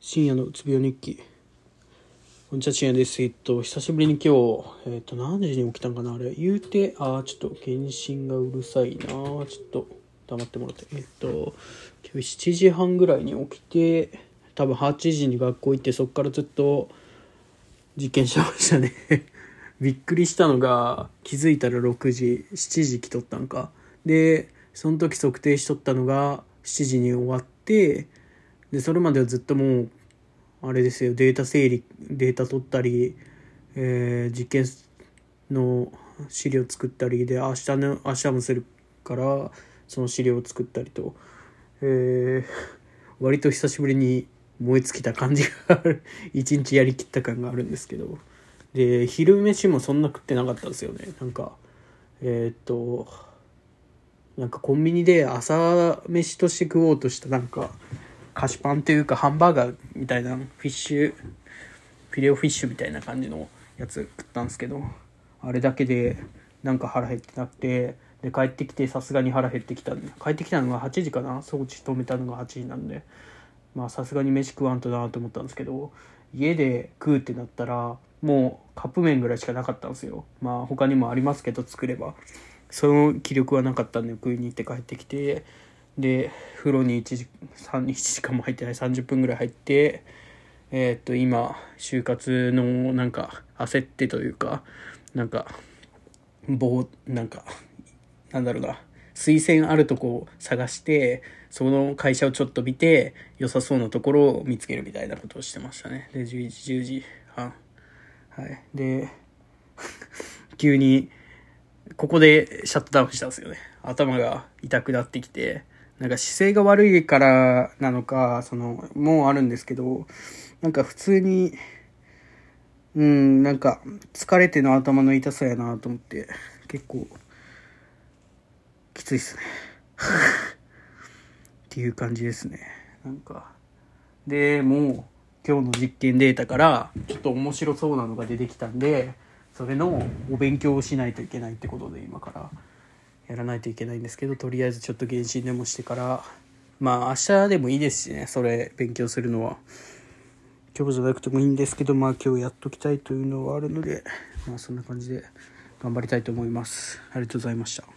深夜のうつ病日記。こんにちは、深夜です。えっと、久しぶりに今日、えっと、何時に起きたんかなあれ、言うて、あー、ちょっと、検診がうるさいなちょっと、黙ってもらって。えっと、今日7時半ぐらいに起きて、多分8時に学校行って、そっからずっと、実験してましたね。びっくりしたのが、気づいたら6時、7時来とったんか。で、その時測定しとったのが、7時に終わって、でそれまではずっともうあれですよデータ整理データ取ったり、えー実験の資料作ったりで明日の明日もするからその資料を作ったりと、えー割と久しぶりに燃え尽きた感じがある。一日やりきった感があるんですけど。で昼飯もそんな食ってなかったんですよね。なんかえーっとなんかコンビニで朝飯として食おうとしたなんか菓子パンというかハンバーガーみたいなフィッシュフィレオフィッシュみたいな感じのやつ食ったんですけどあれだけでなんか腹減ってなくてで帰ってきてさすがに腹減ってきたんで帰ってきたのが8時かな？装置止めたのが8時なんで。まあさすがに飯食わんとなと思ったんですけど家で食うってなったらもうカップ麺ぐらいしかなかったんですよ。まあ他にもありますけど作れば。その気力はなかったんで食いに行って帰ってきてで風呂に1時 ,1 時間も入ってない30分ぐらい入ってえーっと今就活のなんか焦ってというかなんか棒なんかなんだろうな推薦あるとこを探してその会社をちょっと見て良さそうなところを見つけるみたいなことをしてましたね。で11時10時半。はい。で 急にここでシャットダウンしたんですよね。頭が痛くなってきてなんか姿勢が悪いからなのかそのもうあるんですけどなんか普通にうんなんか疲れての頭の痛さやなと思って結構きついっすね。っていう感じですね。なんか。でもう今日の実験データからちょっと面白そうなのが出てきたんでそれのお勉強をしないといけないってことで今から。やらないといけないんですけどとりあえずちょっと原神でもしてからまあ明日でもいいですしねそれ勉強するのは。今日じゃなくてもいいんですけどまあ今日やっときたいというのはあるのでまあそんな感じで頑張りたいと思います。ありがとうございました。